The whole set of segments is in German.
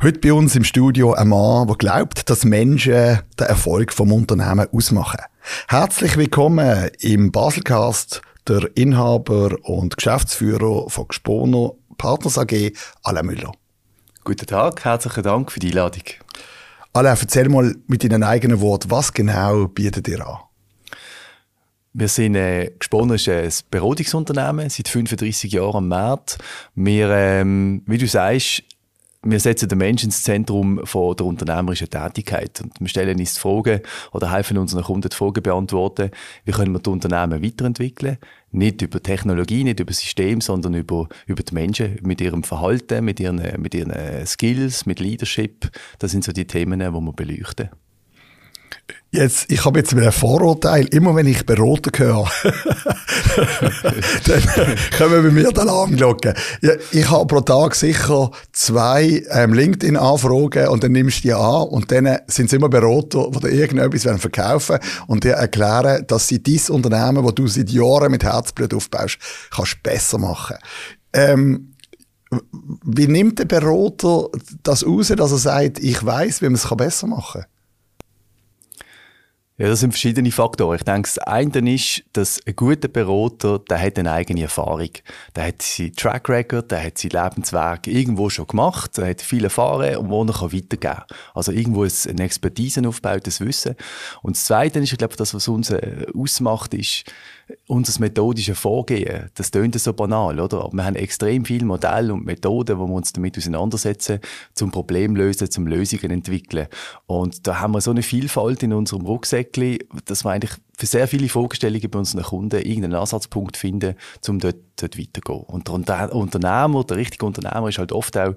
Heute bei uns im Studio ein Mann, der glaubt, dass Menschen den Erfolg vom Unternehmen ausmachen. Herzlich willkommen im Baselcast, der Inhaber und Geschäftsführer von Gespono Partners AG, Alain Müller. Guten Tag, herzlichen Dank für die Einladung. Alain, erzähl mal mit deinen eigenen Worten, was genau bietet ihr an? Wir sind äh, Gespono ist ein Beratungsunternehmen, seit 35 Jahren am Markt. Wir, ähm, wie du sagst, wir setzen den Menschen ins Zentrum von der unternehmerischen Tätigkeit und wir stellen uns die Fragen oder helfen unseren Kunden die Fragen beantworten, wie können wir die Unternehmen weiterentwickeln, nicht über Technologie, nicht über System, sondern über, über die Menschen, mit ihrem Verhalten, mit ihren, mit ihren Skills, mit Leadership. Das sind so die Themen, die wir beleuchten. Jetzt, ich habe jetzt ein Vorurteil. Immer wenn ich Berater höre, dann kommen bei mir die Alarmglocken. Ich habe pro Tag sicher zwei ähm, LinkedIn-Anfragen und dann nimmst du die an und dann sind es immer Berater, die dir irgendetwas verkaufen und dir erklären, dass sie dieses Unternehmen, das du seit Jahren mit Herzblut aufbaust, kannst besser machen. Ähm, wie nimmt der Berater das raus, dass er sagt, ich weiß, wie man es besser machen kann? Ja, das sind verschiedene Faktoren. Ich denke, das eine ist, dass ein guter Berater, der hat eine eigene Erfahrung. Der hat seinen Track Record, der hat sein Lebenswerk irgendwo schon gemacht, der hat viel Erfahrung und wo er weitergeben kann. Also irgendwo ist eine Expertise aufgebaut, das Wissen. Und das Zweite ist, ich glaube, das, was uns äh, ausmacht, ist, unser methodisches Vorgehen, das tönt so banal, oder? Aber wir haben extrem viele Modelle und Methoden, wo wir uns damit auseinandersetzen, zum Problem lösen, zum Lösungen entwickeln. Und da haben wir so eine Vielfalt in unserem Rucksäckchen, dass wir eigentlich für sehr viele Fragestellungen bei unseren Kunden irgendeinen Ansatzpunkt finden, um dort, dort weiterzugehen. Und der Unternehmer, der richtige Unternehmer ist halt oft auch,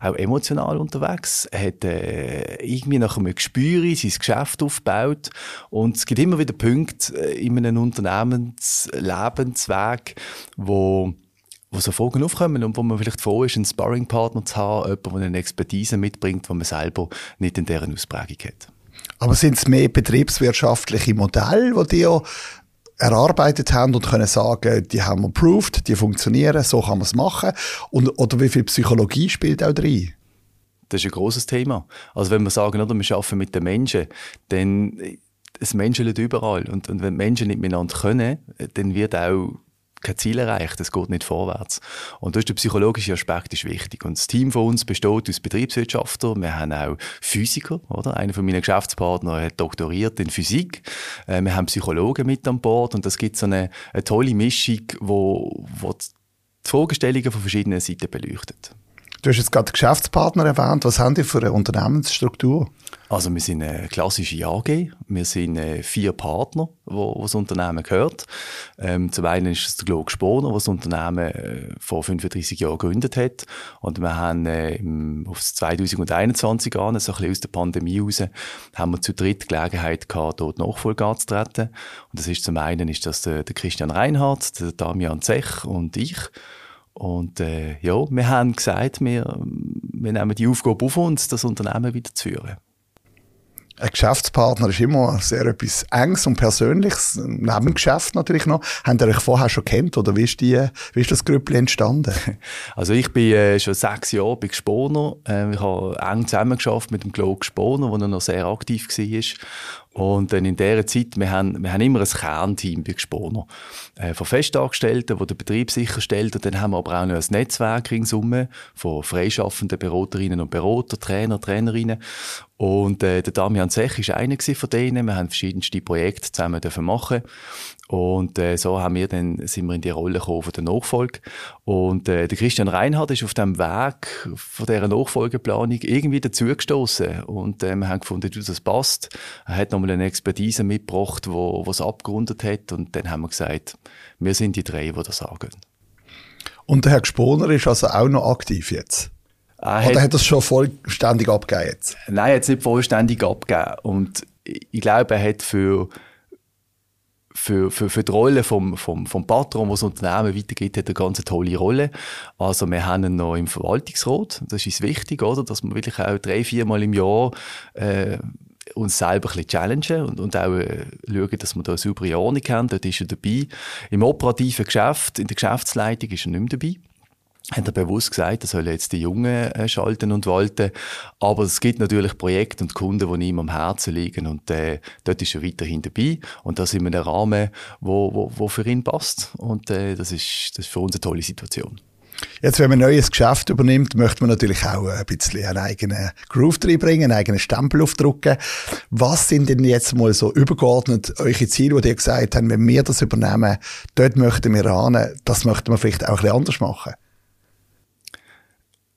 auch emotional unterwegs. Er hat äh, irgendwie nach einem Gespür sein Geschäft aufgebaut. Und es gibt immer wieder Punkte äh, in einem Unternehmenslebensweg, wo wo so Fragen aufkommen und wo man vielleicht froh ist, einen Sparringpartner zu haben, jemanden, der eine Expertise mitbringt, die man selber nicht in deren Ausprägung hat. Aber sind es mehr betriebswirtschaftliche Modelle, die ihr erarbeitet haben und können sagen, die haben wir proved, die funktionieren, so kann man es machen? Und, oder wie viel Psychologie spielt auch drin? Das ist ein großes Thema. Also wenn wir sagen, oder, wir arbeiten mit den Menschen, dann das Menschen überall. Und, und wenn Menschen nicht miteinander können, dann wird auch kein Ziel erreicht, es geht nicht vorwärts. Und das ist der psychologische Aspekt ist wichtig. Und das Team von uns besteht aus Betriebswirtschaftler, wir haben auch Physiker, oder? Einer von meinen Geschäftspartnern hat doktoriert in Physik. Äh, wir haben Psychologen mit an Bord und das gibt so eine, eine tolle Mischung, wo, wo die Fragestellungen von verschiedenen Seiten beleuchtet. Du hast jetzt gerade Geschäftspartner erwähnt. Was haben die für eine Unternehmensstruktur? Also wir sind eine klassische AG. Wir sind äh, vier Partner, wo, wo das Unternehmen gehört. Ähm, zum einen ist es der Glock Sponer, der das Unternehmen äh, vor 35 Jahren gegründet hat. Und wir haben äh, auf 2021 an, so ein bisschen aus der Pandemie raus, haben wir zu dritt Gelegenheit gehabt, dort Nachfolge anzutreten. Und das ist zum einen ist das der, der Christian Reinhardt, der Damian Zech und ich. Und äh, ja, wir haben gesagt, wir, wir nehmen die Aufgabe auf uns, das Unternehmen wieder zu führen. Ein Geschäftspartner ist immer sehr etwas Enges und Persönliches, neben dem Geschäft natürlich noch. Habt ihr euch vorher schon kennt oder wie ist, die, wie ist das Grüppli entstanden? Also ich bin äh, schon sechs Jahre bei Gesponer. Äh, ich habe eng zusammengearbeitet mit dem Glo Gesponer, wo er noch sehr aktiv war. Und dann in dieser Zeit, wir haben, wir haben immer ein Kernteam bei Gesponer. Äh, von Festangestellten, die den Betrieb sicherstellt. Und dann haben wir aber auch noch ein Netzwerk ringsum von freischaffenden Beraterinnen und Berater, Trainer, Trainerinnen. Und äh, der Damian Sech war einer von denen. Wir haben verschiedenste Projekte zusammen machen und äh, so haben wir dann, sind wir in die Rolle gekommen von der Nachfolge. Und äh, der Christian Reinhardt ist auf dem Weg von dieser Nachfolgeplanung irgendwie dazugestoßen Und äh, wir haben gefunden, du, das passt. Er hat nochmal eine Expertise mitgebracht, wo es abgerundet hat. Und dann haben wir gesagt, wir sind die drei, die das sagen. Und der Herr Gesponer ist also auch noch aktiv jetzt? Er Oder hat, hat er es schon vollständig abgegeben jetzt? Nein, er hat es nicht vollständig abgegeben. Und ich glaube, er hat für für, für, für die Rolle vom, vom, vom Patron, was das Unternehmen weitergeht, hat eine ganz tolle Rolle. Also wir haben ihn noch im Verwaltungsrat. Das ist wichtig, oder? Dass wir wirklich auch drei, viermal im Jahr äh, uns selber ein bisschen challengen und, und auch äh, schauen, dass wir da eine saubere Ordnung haben. Dort ist er dabei. Im operativen Geschäft, in der Geschäftsleitung ist er nicht mehr dabei. Hat er bewusst gesagt, er soll jetzt die Jungen äh, schalten und walten. Aber es gibt natürlich Projekte und Kunden, die ihm am Herzen liegen und äh, dort ist er weiterhin dabei und das in einem Rahmen, wo, wo, wo für ihn passt und äh, das, ist, das ist für uns eine tolle Situation. Jetzt, wenn man ein neues Geschäft übernimmt, möchte man natürlich auch ein bisschen einen eigenen Groove reinbringen, einen eigenen Stempel aufdrücken. Was sind denn jetzt mal so übergeordnet eure Ziele, die ihr gesagt habt, wenn wir das übernehmen, dort möchten wir ran, das möchten wir vielleicht auch ein bisschen anders machen?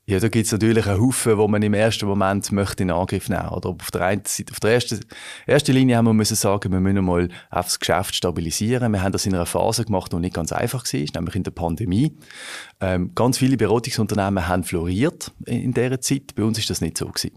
Ja, da gibt's natürlich einen Haufen, wo man im ersten Moment möchte in Angriff nehmen. Oder auf der einen Seite, auf der ersten, ersten Linie haben wir müssen sagen, wir müssen mal auf das Geschäft stabilisieren. Wir haben das in einer Phase gemacht, die nicht ganz einfach war, nämlich in der Pandemie. Ähm, ganz viele Beratungsunternehmen haben floriert in, in dieser Zeit. Bei uns ist das nicht so gewesen.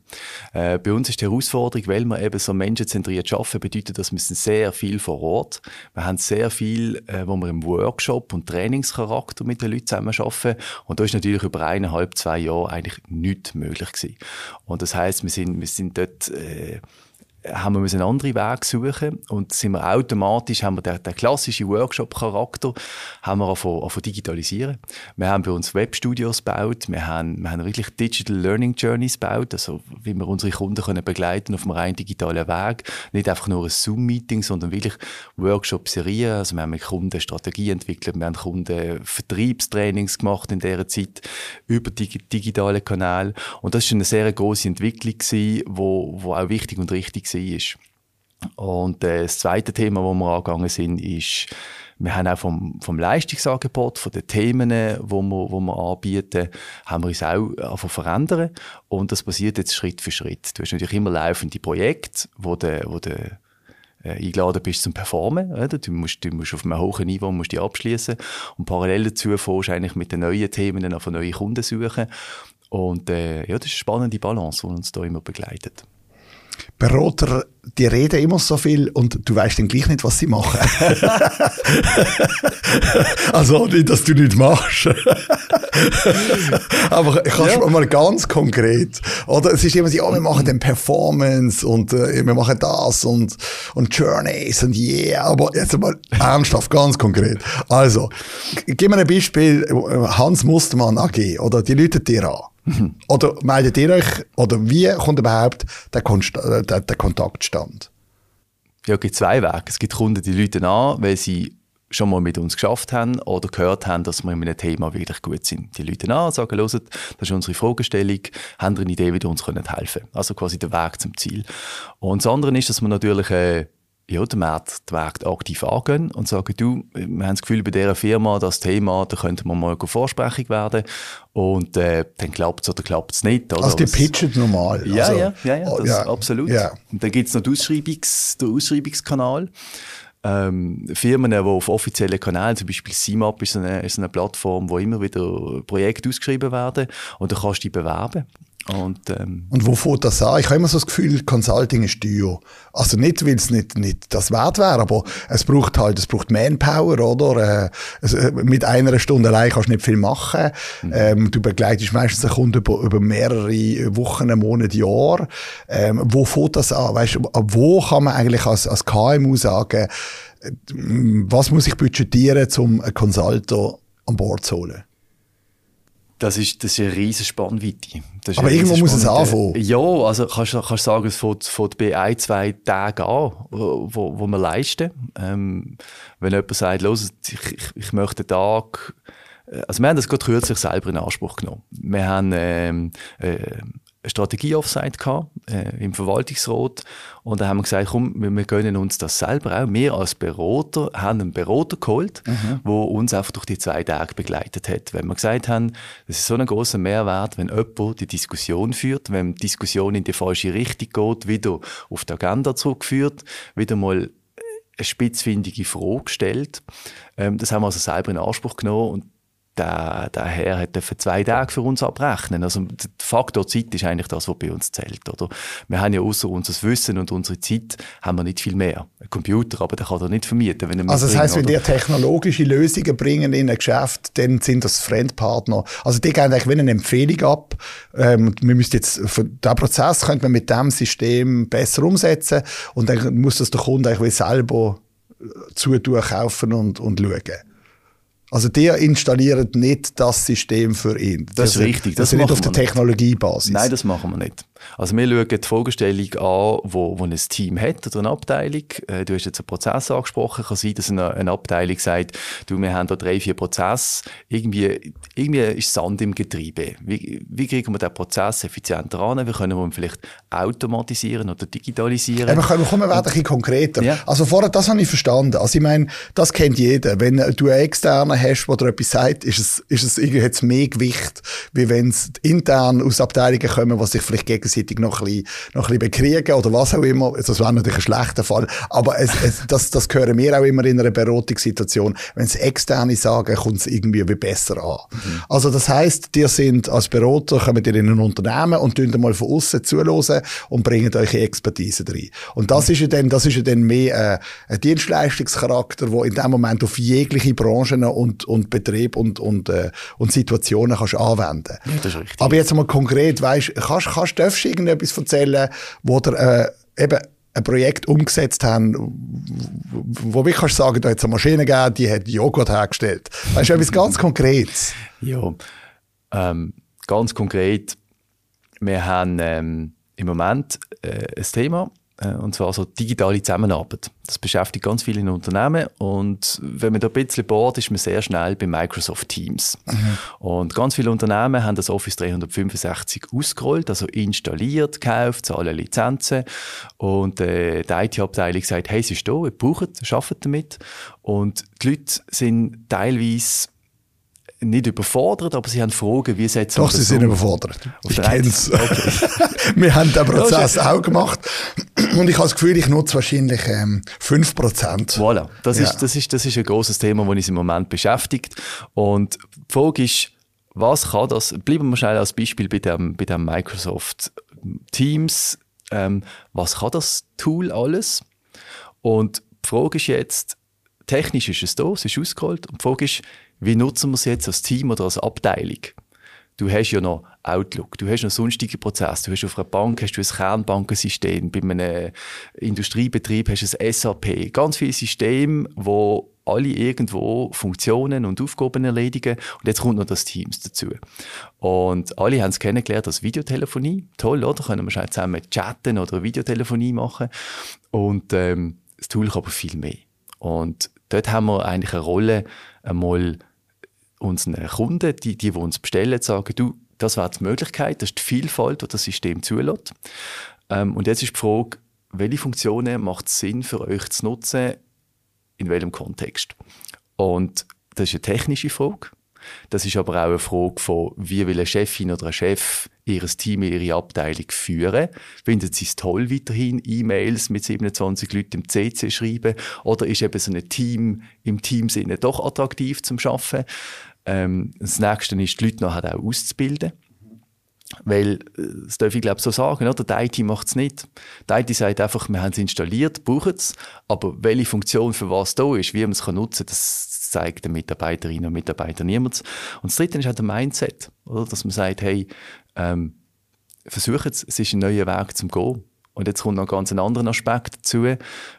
Äh, bei uns ist die Herausforderung, weil wir eben so menschenzentriert arbeiten, bedeutet, dass wir sehr viel vor Ort. Wir haben sehr viel, äh, wo wir im Workshop und Trainingscharakter mit den Leuten zusammen arbeiten. Und da ist natürlich über eineinhalb, zwei Jahre eigentlich nichts möglich gewesen. Und das heißt, wir sind, wir sind dort, äh, haben wir einen anderen Weg suchen und sind wir automatisch, haben wir den, den klassischen Workshop-Charakter, haben wir angefangen, angefangen digitalisieren. Wir haben bei uns Webstudios gebaut, wir haben, wir haben wirklich Digital Learning Journeys gebaut, also wie wir unsere Kunden können begleiten auf einem rein digitalen Weg. Nicht einfach nur ein Zoom-Meeting, sondern wirklich Workshop-Serien. Also wir haben mit Kunden Strategie entwickelt, wir haben Kunden Vertriebstrainings gemacht in dieser Zeit über die digitale Kanäle und das ist eine sehr große Entwicklung gewesen, wo, wo auch wichtig und richtig war. Und äh, das zweite Thema, wo wir angegangen sind, ist, wir haben auch vom, vom Leistungsangebot, von den Themen, wo wir, wo wir anbieten, haben wir uns auch verändern. Und das passiert jetzt Schritt für Schritt. Du hast natürlich immer laufende Projekte, wo der, wo äh, eingeladen bist zum Performen. Oder? Du, musst, du musst auf einem hohen Niveau musst die abschließen und parallel dazu fährst eigentlich mit den neuen Themen auf neue Kunden suchen. Und äh, ja, das ist eine spannende Balance, die uns da immer begleitet. Berater, die reden immer so viel und du weißt dann gleich nicht, was sie machen. also nicht, dass du nicht machst. Aber kannst ja. mal ganz konkret, oder? Es ist immer so, ja, wir machen dann Performance und äh, wir machen das und, und Journeys und yeah, aber jetzt mal ernsthaft, ganz konkret. Also, gib mir ein Beispiel, Hans Mustermann AG, oder? Die Leute dir an. Mhm. Oder meldet ihr euch, oder wie kommt überhaupt der, Konst äh, der, der Kontaktstand? Ja, es gibt zwei Wege. Es gibt Kunden, die Leute an, weil sie schon mal mit uns geschafft haben oder gehört haben, dass wir in einem Thema wirklich gut sind. Die Leute an, sagen, hört, das ist unsere Fragestellung, haben eine Idee, wie ihr uns helfen können. Also quasi der Weg zum Ziel. Und das andere ist, dass wir natürlich äh, ja, den Markt, den Markt aktiv angehen und sagen, du, wir haben das Gefühl, bei dieser Firma, das Thema, da könnte man mal vorsprechig werden und äh, dann klappt es oder klappt es nicht. Oder? Also die pitchen normal. Ja, also, ja, ja, ja, das, ja, absolut. Ja. Und dann gibt es noch den, Ausschreibungs-, den Ausschreibungskanal. Ähm, Firmen, die auf offiziellen Kanälen, zum Beispiel CMAP ist eine, ist eine Plattform, wo immer wieder Projekte ausgeschrieben werden und da kannst du dich bewerben. Und, ähm, und wo fängt das an? Ich habe immer so das Gefühl, Consulting ist teuer. Also nicht, weil es nicht, nicht das wert wäre, aber es braucht halt, es braucht Manpower, oder? Äh, also mit einer Stunde allein kannst du nicht viel machen. Mhm. Ähm, du begleitest meistens einen Kunden über, über mehrere Wochen, Monate, Jahre. Ähm, wo fängt das an? Weißt, wo kann man eigentlich als, als KMU sagen, äh, was muss ich budgetieren, um einen Consultant an Bord zu holen? Das ist, das ist eine riesige Spannweite. Aber irgendwo muss es anfangen. Ja, also kannst du kannst sagen, es fängt, fängt bei ein, zwei Tagen an, wo, wo wir leisten. Ähm, wenn jemand sagt, los, ich, ich, ich möchte einen Tag, äh, also wir haben das gerade kürzlich selber in Anspruch genommen. Wir haben ähm, äh, Strategie-Offsite gehabt, äh, im Verwaltungsrat. Und da haben wir gesagt, komm, wir, wir gönnen uns das selber auch. Wir als Berater haben einen Berater geholt, mhm. wo uns einfach durch die zwei Tage begleitet hat. Wenn wir gesagt haben, das ist so ein großer Mehrwert, wenn jemand die Diskussion führt, wenn die Diskussion in die falsche Richtung geht, wieder auf die Agenda zurückführt, wieder mal eine spitzfindige Frage stellt. Ähm, das haben wir also selber in Anspruch genommen und der, der Herr hat für zwei Tage für uns abrechnen. Also der Faktor Zeit ist eigentlich das, was bei uns zählt. Oder? Wir haben ja außer unser Wissen und unsere Zeit haben wir nicht viel mehr. Ein Computer, aber der kann er nicht vermieten. Wenn er also das heißt, wenn die technologische Lösungen bringen in ein Geschäft, dann sind das Fremdpartner. Also die geben eigentlich eine Empfehlung ab. Ähm, wir müssen jetzt, den Prozess könnte man mit dem System besser umsetzen und dann muss das der Kunde eigentlich selber zutun, kaufen und, und schauen. Also die installieren nicht das System für ihn. Das, das ist richtig. Das, das ist nicht auf der Technologiebasis. Nein, das machen wir nicht. Also wir schauen die Fragestellung an, wo, wo ein Team hat oder eine Abteilung. Äh, du hast jetzt einen Prozess angesprochen. Kann sein, dass eine, eine Abteilung sagt, du, wir haben da drei, vier Prozesse. Irgendwie, irgendwie ist Sand im Getriebe. Wie, wie kriegen wir den Prozess effizienter an? Wie können wir ihn vielleicht automatisieren oder digitalisieren? Ja, wir kommen, wir ein bisschen konkreter. Ja. Also vorher, das habe ich verstanden. Also ich meine, das kennt jeder. Wenn du einen externen hast, der dir etwas sagt, ist es, ist es irgendwie jetzt mehr Gewicht, wie wenn es intern aus Abteilungen kommen, die sich vielleicht gegenseitig noch ein bisschen, noch ein bisschen bekriegen oder was auch immer. Das wäre natürlich ein schlechter Fall. Aber es, es, das, das hören wir auch immer in einer Beratungssituation. Wenn es externe sagen, kommt es irgendwie wie besser an. Mhm. Also das heisst, ihr sind als Berater, kommt ihr in ein Unternehmen und tun mal von außen zuhören und bringen euch Expertise rein. Und das mhm. ist ja dann, das ist ja dann mehr äh, ein Dienstleistungscharakter, der in dem Moment auf jegliche Branchen und, und Betrieb und, und, äh, und Situationen kannst anwenden. Ja, das ist richtig. Aber jetzt mal konkret, weißt, kannst, kannst, darfst du irgendetwas erzählen, wo der, äh, eben ein Projekt umgesetzt haben, wo wir kannst sagen, da hat es eine Maschine gegeben, die hat Joghurt hergestellt. Weißt du, etwas ganz Konkretes? Ja, ähm, ganz konkret. Wir haben ähm, im Moment äh, ein Thema, und zwar so digitale Zusammenarbeit. Das beschäftigt ganz viele Unternehmen und wenn man da ein bisschen bohrt, ist man sehr schnell bei Microsoft Teams. Mhm. Und ganz viele Unternehmen haben das Office 365 ausgerollt, also installiert, gekauft, zahlen Lizenzen und äh, die IT-Abteilung sagt, hey, es ist da, ihr braucht, arbeitet damit. Und die Leute sind teilweise nicht überfordert, aber sie haben Fragen, wie setzen Doch, sie sind überfordert. Ich kenne es. Okay. Wir haben den Prozess auch gemacht und ich habe das Gefühl, ich nutze wahrscheinlich ähm, 5%. Voilà, das, ja. ist, das, ist, das ist ein großes Thema, das uns im Moment beschäftigt. Und die Frage ist, was kann das, bleiben wir schnell als Beispiel bei dem, bei dem Microsoft Teams, ähm, was kann das Tool alles? Und die Frage ist jetzt, technisch ist es da, es ist ausgerollt, und die Frage ist, wie nutzen wir es jetzt als Team oder als Abteilung? Du hast ja noch Outlook, du hast noch sonstige Prozesse, du hast auf einer Bank hast du ein Kernbankensystem, bei einem Industriebetrieb hast du ein SAP, ganz viele Systeme, wo alle irgendwo Funktionen und Aufgaben erledigen und jetzt kommt noch das Teams dazu. Und alle haben es kennengelernt als Videotelefonie, toll, oder? Können wir schon zusammen chatten oder Videotelefonie machen und ähm, das Tool kann aber viel mehr. Und dort haben wir eigentlich eine Rolle, einmal unseren Kunden, die, die, die uns bestellen, sagen, du, das wäre die Möglichkeit, das ist die Vielfalt, die das System zulässt. Ähm, und jetzt ist die Frage, welche Funktionen macht es Sinn für euch zu nutzen, in welchem Kontext? Und das ist eine technische Frage. Das ist aber auch eine Frage von, wie will eine Chefin oder ein Chef ihr Team, ihre Abteilung führen? Finden sie es toll, weiterhin E-Mails mit 27 Leuten im CC schreiben? Oder ist eben so ein Team im Teamsinne doch attraktiv zum Arbeiten? Ähm, das nächste ist, die Leute nachher auch auszubilden. Weil, das darf ich glaube so sagen, oder? Die IT macht es nicht. Die IT sagt einfach, wir haben es installiert, brauchen es, aber welche Funktion für was da ist, wie man es nutzen kann, das zeigt den Mitarbeiterinnen und Mitarbeitern niemand. Und das Dritte ist auch der Mindset, oder? dass man sagt, hey, ähm, versuchen es, es ist ein neuer Weg zum Gehen. Und jetzt kommt noch ganz ein anderer Aspekt dazu.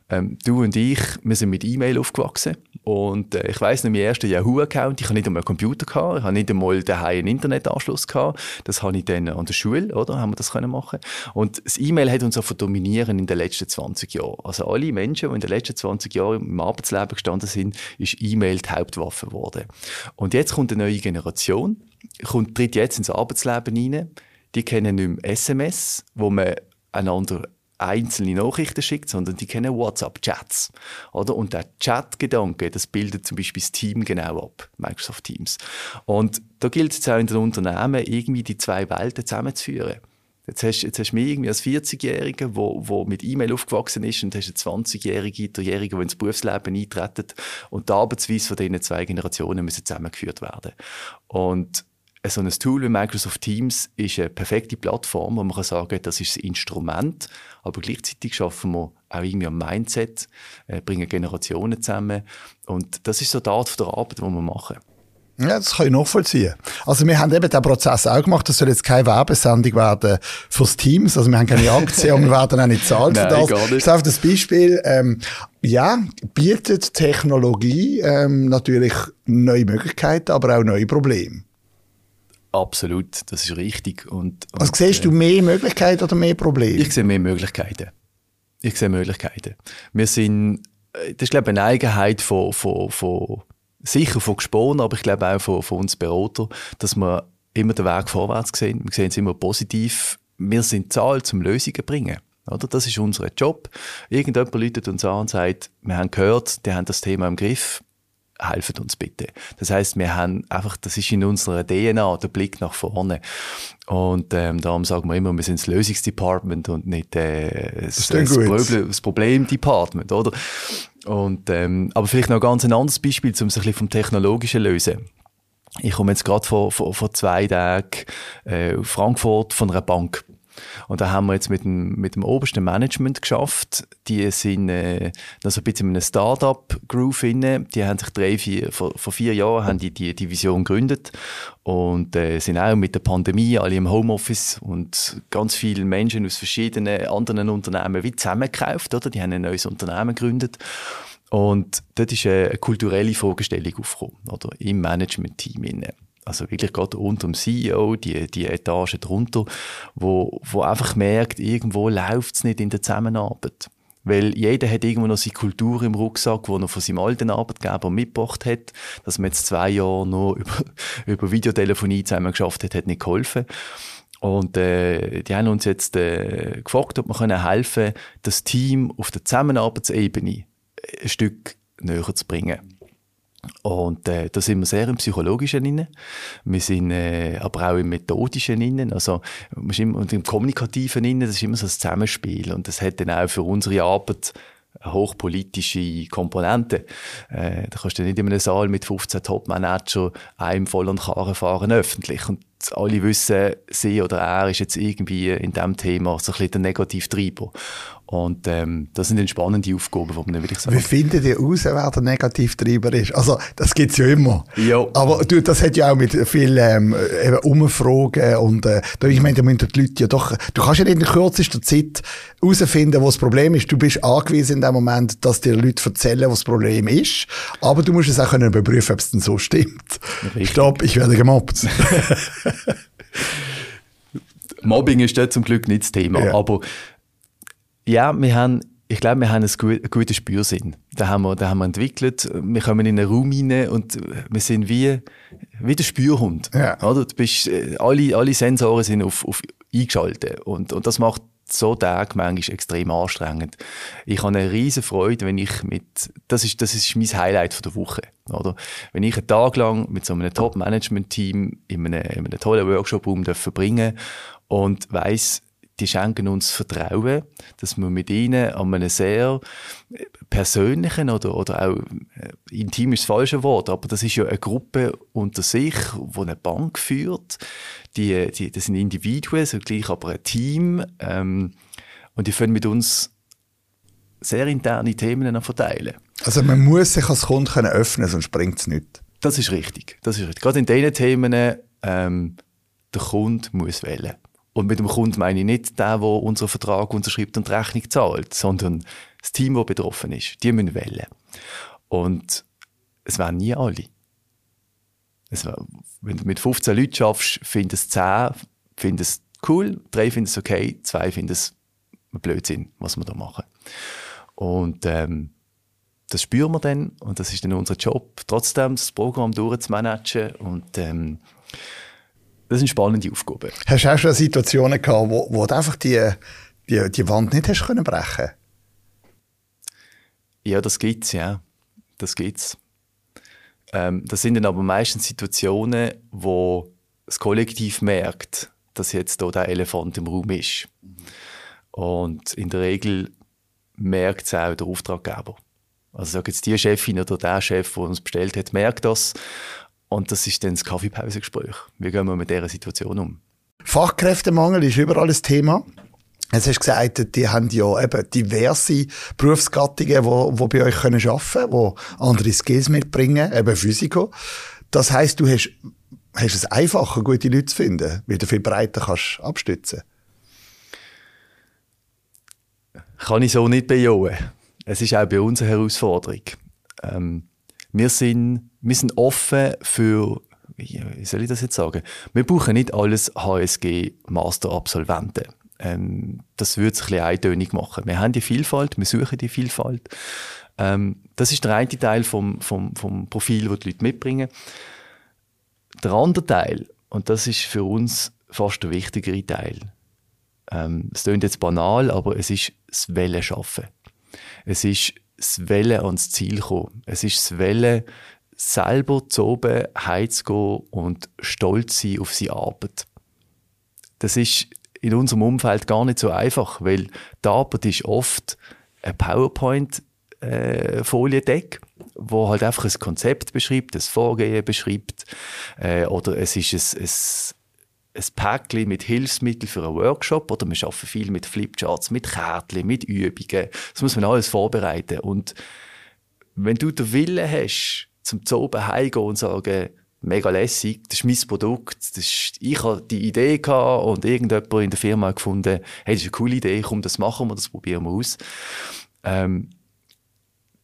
Ähm, du und ich, wir sind mit E-Mail aufgewachsen. Und äh, ich weiss noch, mein erster Yahoo-Account, ich hatte nicht einmal einen Computer, gehabt, ich hatte nicht einmal daheim einen Internetanschluss. Gehabt. Das habe ich dann an der Schule, oder? Haben wir das können machen. Und das E-Mail hat uns auch dominieren in den letzten 20 Jahren. Also alle Menschen, die in den letzten 20 Jahren im Arbeitsleben gestanden sind, ist E-Mail die Hauptwaffe geworden. Und jetzt kommt eine neue Generation, kommt, tritt jetzt ins Arbeitsleben rein. Die kennen nicht mehr SMS, wo man einander einzelne Nachrichten schickt, sondern die kennen WhatsApp-Chats. Oder? Und der Chat-Gedanke, das bildet zum Beispiel das Team genau ab, Microsoft Teams. Und da gilt es jetzt auch in den Unternehmen, irgendwie die zwei Welten zusammenzuführen. Jetzt hast, jetzt hast du mich irgendwie als 40-Jähriger, der wo, wo mit E-Mail aufgewachsen ist, und hast einen 20-Jährigen, Jährige, der ins Berufsleben eintritt. Und die Arbeitsweise von diesen zwei Generationen müssen zusammengeführt werden. Und so ein Tool wie Microsoft Teams ist eine perfekte Plattform, wo man kann sagen das ist das Instrument, aber gleichzeitig schaffen wir auch irgendwie am Mindset, äh, bringen Generationen zusammen und das ist so die Art der Arbeit, die wir machen. Ja, das kann ich nachvollziehen. Also wir haben eben den Prozess auch gemacht, das soll jetzt keine Werbesendung werden fürs Teams, also wir haben keine Aktien und wir werden auch nicht zahlt für das. Gar nicht. Das ist einfach das Beispiel, ähm, ja, bietet Technologie ähm, natürlich neue Möglichkeiten, aber auch neue Probleme. Absolut, das ist richtig. Und, und also siehst äh, du mehr Möglichkeiten oder mehr Probleme? Ich sehe mehr Möglichkeiten. Ich sehe Möglichkeiten. Wir sind, äh, das ist glaube ich eine Eigenheit von, von, von sicher von Gesporen, aber ich glaube auch von, von uns Berater, dass wir immer den Weg vorwärts sehen. Wir sehen es immer positiv. Wir sind Zahl zum Lösungen bringen. Oder? Das ist unser Job. Irgendjemand läutet uns an und sagt, wir haben gehört, die haben das Thema im Griff helfen uns bitte. Das heißt, wir haben einfach, das ist in unserer DNA, der Blick nach vorne. Und ähm, darum sagen wir immer, wir sind das Lösungsdepartment und nicht äh, das, das, Problem, das Problemdepartment, oder? Und, ähm, aber vielleicht noch ganz ein anderes Beispiel, um sich ein bisschen vom Technologischen zu lösen. Ich komme jetzt gerade vor, vor, vor zwei Tagen äh, Frankfurt von einer Bank. Und da haben wir jetzt mit dem, mit dem obersten Management geschafft. Die sind äh, also ein bisschen in einem Start-up-Groove inne. Die haben sich drei, vier, vor, vor vier Jahren haben die, die Division gegründet und äh, sind auch mit der Pandemie alle im Homeoffice und ganz viele Menschen aus verschiedenen anderen Unternehmen wie zusammengekauft, oder? Die haben ein neues Unternehmen gegründet. Und dort ist eine kulturelle Fragestellung aufgekommen, oder? Im Management-Team also wirklich gerade unter dem CEO, die, die Etage drunter, wo, wo einfach merkt, irgendwo läuft es nicht in der Zusammenarbeit. Weil jeder hat irgendwo noch seine Kultur im Rucksack, die er von seinem alten Arbeitgeber mitgebracht hat. Dass man jetzt zwei Jahre nur über, über Videotelefonie zusammen geschafft hat, hat nicht geholfen. Und äh, die haben uns jetzt äh, gefragt, ob wir können helfen das Team auf der Zusammenarbeitsebene ein Stück näher zu bringen. Und äh, da sind wir sehr im Psychologischen inne. Wir sind äh, aber auch im Methodischen innen. Also und im Kommunikativen innen. Das ist immer so ein Zusammenspiel. Und das hat dann auch für unsere Arbeit eine hochpolitische Komponente. Äh, da kannst du nicht in einem Saal mit 15 Top-Manager einem voll und Karren fahren öffentlich. Und alle wissen, sie oder er ist jetzt irgendwie in diesem Thema so ein bisschen der Negativtreiber. Und ähm, das sind dann spannende Aufgaben, die man wirklich sagen. Wie findet ihr aus, wer der Negativtreiber ist? Also, das gibt's ja immer. Ja. Aber du, das hat ja auch mit viel ähm, eben Umfragen und äh, ich meine, da müssen die Leute ja doch, du kannst ja nicht in kürzester Zeit herausfinden, wo das Problem ist. Du bist angewiesen in dem Moment, dass dir Leute erzählen, was das Problem ist, aber du musst es auch können überprüfen, ob es denn so stimmt. Richtig. Stopp, ich werde gemobbt. Mobbing ist dort zum Glück nicht das Thema, ja. aber ja, wir haben, ich glaube, wir haben einen, gut, einen guten Spürsinn. Da haben, wir, da haben wir entwickelt. Wir kommen in einen Raum rein und wir sind wie, wie der Spürhund. Ja. Oder? Du bist, äh, alle, alle Sensoren sind auf, auf eingeschaltet. Und, und das macht so Tage manchmal extrem anstrengend. Ich habe eine riesige Freude, wenn ich mit, das ist, das ist mein Highlight von der Woche, oder? Wenn ich einen Tag lang mit so einem Top-Management-Team in einem, in einem tollen Workshop-Raum verbringen und weiss, die schenken uns Vertrauen, dass wir mit ihnen an einem sehr persönlichen oder, oder auch äh, intim ist das falsche Wort, aber das ist ja eine Gruppe unter sich, die eine Bank führt. Die, die, das sind Individuen, so gleich aber ein Team. Ähm, und die können mit uns sehr interne Themen verteilen. Also man muss sich als Kunde können öffnen, sonst bringt es nichts. Das ist richtig. Das ist richtig. Gerade in diesen Themen, ähm, der Kunde muss wählen. Und mit dem Kunden meine ich nicht der, der unseren Vertrag unterschreibt und die Rechnung zahlt, sondern das Team, das betroffen ist. Die müssen wählen. Und es werden nie alle. Es wenn du mit 15 Leuten schaffst, finden es 10 finden es cool, drei finden es okay, zwei finden es Blödsinn, was wir da machen. Und ähm, das spüren wir dann und das ist dann unser Job, trotzdem das Programm durchzumanagen und ähm, das sind spannende Aufgaben. Hast du auch schon Situationen gehabt, wo, wo du einfach die, die, die Wand nicht hast können brechen Ja, das gibt's, ja. Das gibt's. Ähm, das sind dann aber meistens Situationen, wo das Kollektiv merkt, dass jetzt hier der Elefant im Raum ist. Und in der Regel merkt es auch der Auftraggeber. Also sag jetzt die Chefin oder der Chef, der uns bestellt hat, merkt das und das ist dann das Kaffeepausengespräch. Wie gehen wir mit dieser Situation um? Fachkräftemangel ist überall ein Thema. Jetzt hast gesagt, die haben ja eben diverse Berufsgattungen, die, die bei euch arbeiten können, die andere Skills mitbringen, eben Physiko. Das heißt, du hast, hast es einfacher, gute Leute zu finden, weil du viel breiter kannst abstützen. Kann ich so nicht bejahen. Es ist auch bei uns eine Herausforderung. Ähm, wir, sind, wir sind offen für, wie soll ich das jetzt sagen? Wir brauchen nicht alles HSG-Master-Absolventen. Ähm, das würde es ein bisschen eintönig machen. Wir haben die Vielfalt, wir suchen die Vielfalt. Ähm, das ist der eine Teil vom, vom, vom Profil, das die Leute mitbringen. Der andere Teil, und das ist für uns fast der wichtigere Teil, ähm, es klingt jetzt banal, aber es ist das Wellen schaffen. Es ist das Wellen ans Ziel kommen. Es ist das Wellen, selber zu oben heimzugehen und stolz sein auf seine Arbeit. Das ist in unserem Umfeld gar nicht so einfach, weil die Arbeit ist oft ein PowerPoint äh, Foliendeck, wo halt einfach ein Konzept beschreibt, das Vorgehen beschreibt, äh, oder es ist ein, ein ein Päckchen mit Hilfsmitteln für einen Workshop oder wir arbeiten viel mit Flipcharts, mit Kärtchen, mit Übungen. Das muss man alles vorbereiten. Und wenn du den Willen hast, zum Zoben heimgehen und sagen, mega lässig, das ist mein Produkt, das ist, ich habe die Idee gehabt und irgendjemand in der Firma gefunden, hey, das ist eine coole Idee, komm, das machen wir, das probieren wir aus. Ähm,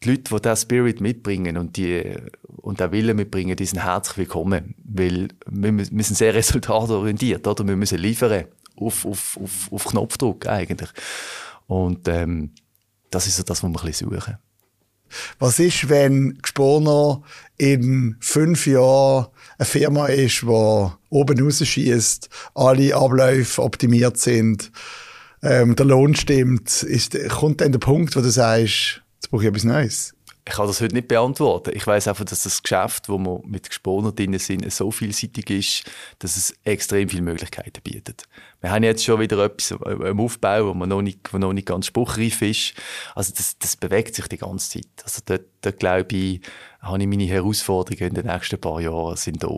die Leute, die diesen Spirit mitbringen und, die, und den Willen mitbringen, die sind herzlich willkommen. Weil wir, wir sind sehr resultatorientiert, oder? Wir müssen liefern. Auf, auf, auf, auf Knopfdruck, eigentlich. Und, ähm, das ist so das, was wir ein bisschen suchen. Was ist, wenn Gsporner in fünf Jahren eine Firma ist, die oben rausschießt, alle Abläufe optimiert sind, ähm, der Lohn stimmt, ist, kommt dann der Punkt, wo du sagst, Jetzt brauche ich etwas Neues. Ich kann das heute nicht beantworten. Ich weiß einfach, dass das Geschäft, wo wir mit Gesponern drin sind, so vielseitig ist, dass es extrem viele Möglichkeiten bietet. Wir haben jetzt schon wieder etwas im Aufbau, wo man noch nicht, wo noch nicht ganz spruchreif ist. Also das, das bewegt sich die ganze Zeit. Also dort, dort glaube ich, habe ich meine Herausforderungen in den nächsten paar Jahren sind da.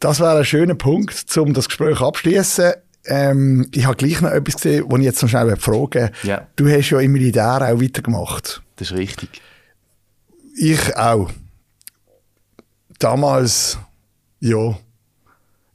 Das wäre ein schöner Punkt, um das Gespräch abschließen. Ähm, ich habe gleich noch etwas gesehen, was ich jetzt noch schnell fragen ja. Du hast ja im Militär auch weitergemacht. Das ist richtig. Ich auch. Damals, ja,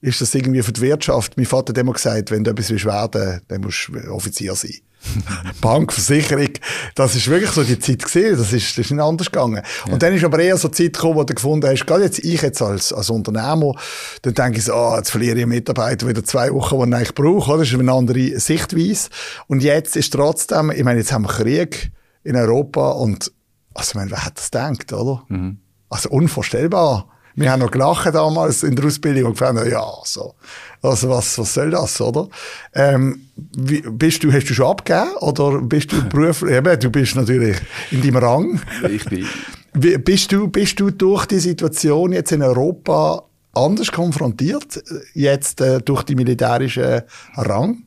ist das irgendwie für die Wirtschaft. Mein Vater hat immer gesagt, wenn du etwas willst werden, dann musst du Offizier sein. Bankversicherung, das ist wirklich so die Zeit gesehen, das ist, das ist nicht anders gegangen. Ja. Und dann ist aber eher so die Zeit gekommen, wo du gefunden hast, gerade jetzt ich jetzt als, als Unternehmer, dann denke ich so, ah, jetzt verliere ich einen Mitarbeiter wieder zwei Wochen, die ich eigentlich brauche, Das ist eine andere Sichtweise. Und jetzt ist trotzdem, ich meine, jetzt haben wir Krieg in Europa und, also, ich meine, wer hat das gedacht, oder? Mhm. Also, unvorstellbar. Wir haben noch gelacht damals in der Ausbildung und gefunden, ja, so. Also was, was soll das, oder? Ähm, wie, bist du, hast du schon abgegeben oder bist du beruflich, eben, du bist natürlich in deinem Rang. Ich bin. Wie, bist du, bist du durch die Situation jetzt in Europa anders konfrontiert, jetzt äh, durch die militärischen Rang?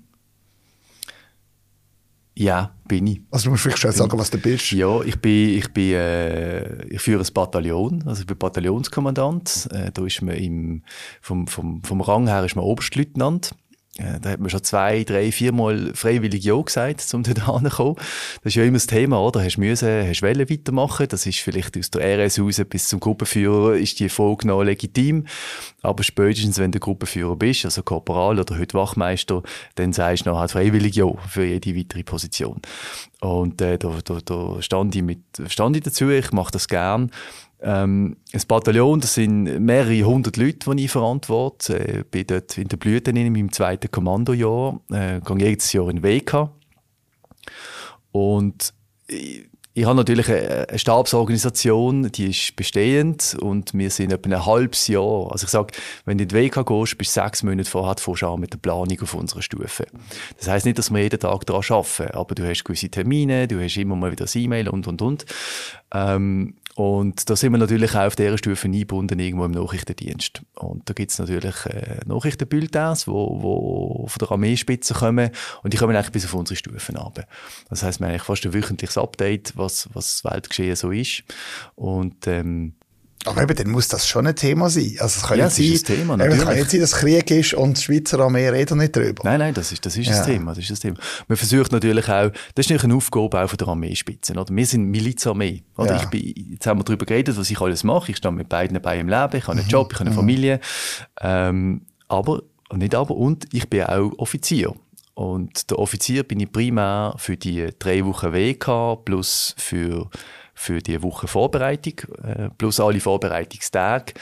Ja, bin ich. Also du musst vielleicht schon sagen, was du bist. Ja, ich bin, ich bin, äh, ich führe ein Bataillon, also ich bin Bataillonskommandant. Äh, da ist man im, vom, vom, vom Rang her ist man Oberstleutnant. Äh, da hat man schon zwei, drei, viermal freiwillig Ja gesagt, um dort hinzukommen. Das ist ja immer das Thema, oder? Hast müssen, hast wollen weitermachen. Das ist vielleicht aus der RS raus bis zum Gruppenführer ist die Folge noch legitim. Aber spätestens, wenn du Gruppenführer bist, also Korporal oder heute Wachmeister, dann sagst du noch halt freiwillig Ja für jede weitere Position. Und, äh, da, da, da stand ich mit, stand ich dazu. Ich mache das gern. Ähm, ein Bataillon, das sind mehrere hundert Leute, die ich verantworte. Ich äh, bin dort in der Blüte in meinem zweiten Kommandojahr. Äh, gehe jedes Jahr in WK. Und ich, ich habe natürlich eine, Stabsorganisation, die ist bestehend und wir sind etwa ein halbes Jahr. Also ich sage, wenn du in die WK gehst, bist du sechs Monate vorher an mit der Planung auf unserer Stufe. Das heißt nicht, dass wir jeden Tag daran arbeiten, aber du hast gewisse Termine, du hast immer mal wieder das E-Mail und, und, und. Ähm, und da sind wir natürlich auch auf dieser Stufe eingebunden, irgendwo im Nachrichtendienst. Und da gibt es natürlich äh, Nachrichtenbulletins, wo, wo von der Armeespitze kommen und die kommen eigentlich bis auf unsere Stufen runter. Das heisst, wir haben eigentlich fast ein wöchentliches Update, was, was Weltgeschehen so ist. Und ähm, Aber eben, dann muss das schon ein Thema sein. Also, es kann Ja, nicht es ist sein, ein Thema, eben, es kann natürlich. nicht sein, dass Krieg ist und die Schweizer Armee redet nicht drüber. Nein, nein, das ist, das ist Ja. das Thema. Das ist das Thema. Man versucht natürlich auch, das ist natürlich eine Aufgabe auch von der Armeespitze. Oder? Wir sind Milizarmee. Oder? Ja. Ich bin, jetzt haben wir darüber geredet, was ich alles mache. Ich stehe mit beiden Beinen im Leben, ich habe Mhm. einen Job, ich habe eine Familie. Ähm, aber, nicht aber, und ich bin auch Offizier. Und der Offizier bin ich primär für die drei Wochen WK plus für, für die Woche Vorbereitung, äh, plus alle Vorbereitungstage.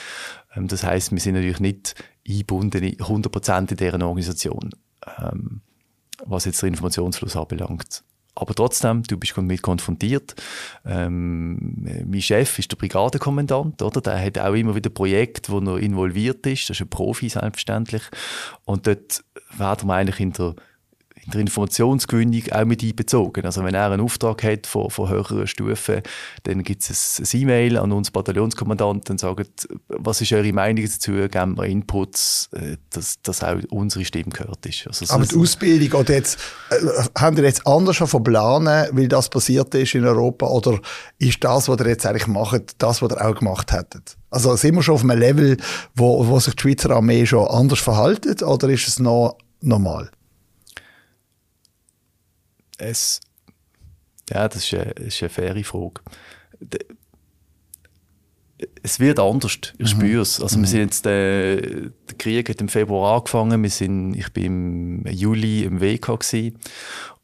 Ähm, das heißt, wir sind natürlich nicht eingebunden in 100% in deren Organisation, ähm, was jetzt den Informationsfluss anbelangt. Aber trotzdem, du bist mit konfrontiert. Ähm, mein Chef ist der Brigadenkommandant, oder? Der hat auch immer wieder Projekte, wo er involviert ist. Das ist ein Profi, selbstverständlich. Und dort werden wir eigentlich in der in der Informationsgewinnung auch mit einbezogen. Also wenn er einen Auftrag hat von, von höheren Stufen, dann gibt es ein, E-Mail an uns Bataillonskommandanten und sagt, was ist eure Meinung dazu, geben wir Inputs, äh, dass, dass auch unsere Stimme gehört ist. Also so- Aber die Ausbildung, oder jetzt, äh, haben ihr jetzt anders schon planen, weil das passiert ist in Europa, oder ist das, was ihr jetzt eigentlich macht, das, was ihr auch gemacht hättet? Also sind wir schon auf einem Level, wo, wo sich die Schweizer Armee schon anders verhaltet, oder ist es noch normal? Es, ja, das ist eine, ist eine faire Frage. Es wird anders, ich spüre es. Also wir sind jetzt, äh, der Krieg hat im Februar angefangen, wir sind, ich bin im Juli im WK gewesen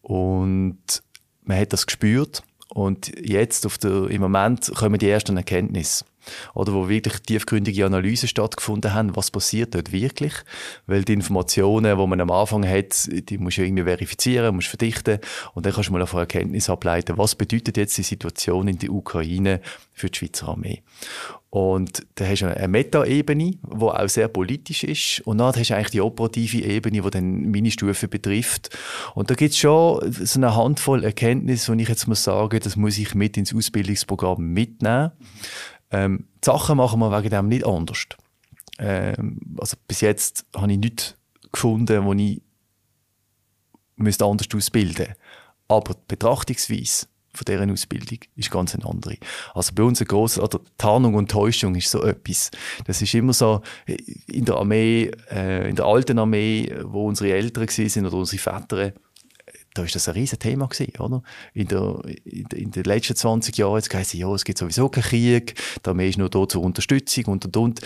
und man hat das gespürt und jetzt auf der, im Moment kommen die ersten Erkenntnisse. Oder wo wirklich tiefgründige Analysen stattgefunden haben, was passiert dort wirklich. Weil die Informationen, die man am Anfang hat, die musst du irgendwie verifizieren, musst verdichten und dann kannst du mal eine Erkenntnis ableiten, was bedeutet jetzt die Situation in der Ukraine für die Schweizer Armee. Und da hast du eine Meta-Ebene, die auch sehr politisch ist. Und dann hast du eigentlich die operative Ebene, die dann meine Stufe betrifft. Und da gibt es schon so eine Handvoll Erkenntnisse, wo ich jetzt muss sagen, das muss ich mit ins Ausbildungsprogramm mitnehmen. Ähm, die Sachen machen wir wegen dem nicht anders. Ähm, also bis jetzt habe ich nichts gefunden, wo ich müsste anders ausbilden Aber die Betrachtungsweise von dieser Ausbildung ist ganz eine andere. Also bei uns ein grosses, oder Tarnung und Täuschung ist so etwas. Das ist immer so, in der Armee, äh, in der alten Armee, wo unsere Eltern waren oder unsere Väter, da ist das ein riesen Thema gewesen, oder? In, der, in, in den letzten 20 Jahren hat es ja, es gibt sowieso keinen Krieg, die Armee ist nur da zur Unterstützung und, und, und.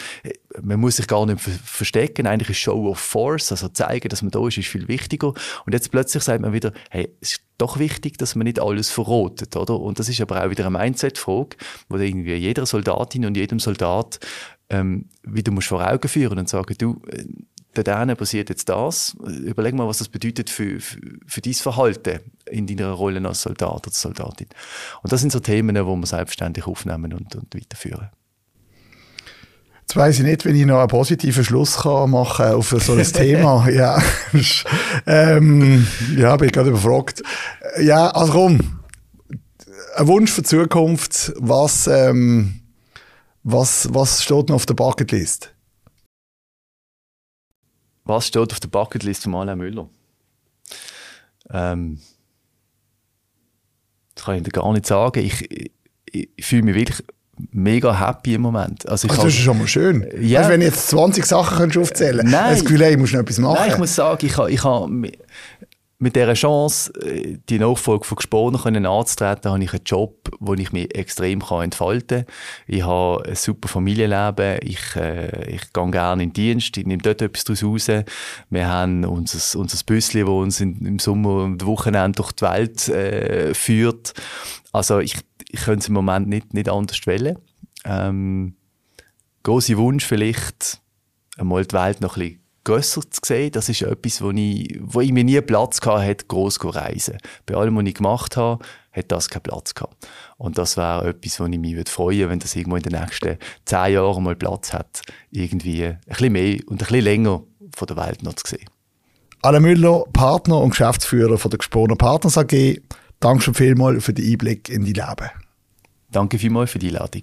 Man muss sich gar nicht ver verstecken, eigentlich ist Show of Force, also zeigen, dass man da ist, ist viel wichtiger. Und jetzt plötzlich sagt man wieder, hey, es ist doch wichtig, dass man nicht alles verrotet, oder? Und das ist aber auch wieder eine Mindset-Frage, wo irgendwie jeder Soldatin und jedem Soldat ähm, wieder musst vor Augen führen und sagen, du, äh, dort passiert jetzt das. Überleg mal, was das bedeutet für, für, für dein Verhalten in deiner Rolle als Soldat oder Soldatin. Und das sind so Themen, die wir selbstständig aufnehmen und, und weiterführen. Jetzt weiss ich nicht, wenn ich noch einen positiven Schluss kann machen auf so ein Thema. Ja, ähm, ja, bin ich gerade überfragt. Ja, also komm, ein Wunsch für die Zukunft. Was, ähm, was, was steht noch auf der Bucketlist? Was steht auf der Bucketlist von Alain Müller? Ähm, das kann ich dir gar nicht sagen. Ich, ich, ich fühle mich wirklich mega happy im Moment. Also ich Also, das ist schon mal schön. Ja. Also, wenn du jetzt 20 Sachen könntest aufzählen Nein. das Gefühl, ich muss noch etwas machen. Nein, ich muss sagen, ich habe ich ha mi- mit dieser Chance, äh, die Nachfolge von Gesponen können anzutreten, habe ich einen Job, wo ich mich extrem entfalten kann. Ich habe ein super Familienleben, ich, äh, ich gehe gerne in den Dienst, ich nehme dort etwas daraus raus. Wir haben unser, unser Büsschen, das uns in, im Sommer und Wochenende durch die Welt äh, führt. Also ich, ich könnte es im Moment nicht, nicht anders wählen. Ähm, großer Wunsch vielleicht, einmal die Welt noch ein bisschen grösser zu sehen. Das ist etwas, wo ich, wo ich mir nie Platz gehabt hätte, gross zu reisen. Bei allem, was ich gemacht habe, hat das keinen Platz gehabt. Und das wäre etwas, wo ich mich würde freuen wenn das irgendwo in den nächsten zehn Jahren mal Platz hat, irgendwie ein bisschen mehr und ein bisschen länger von der Welt noch zu sehen. Alain Müller, Partner und Geschäftsführer von der Gesponer Partners AG. Danke schon vielmals für den Einblick in dein Leben. Danke vielmals für die Einladung.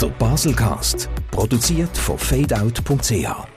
Der Baselcast, produziert von fadeout.ch.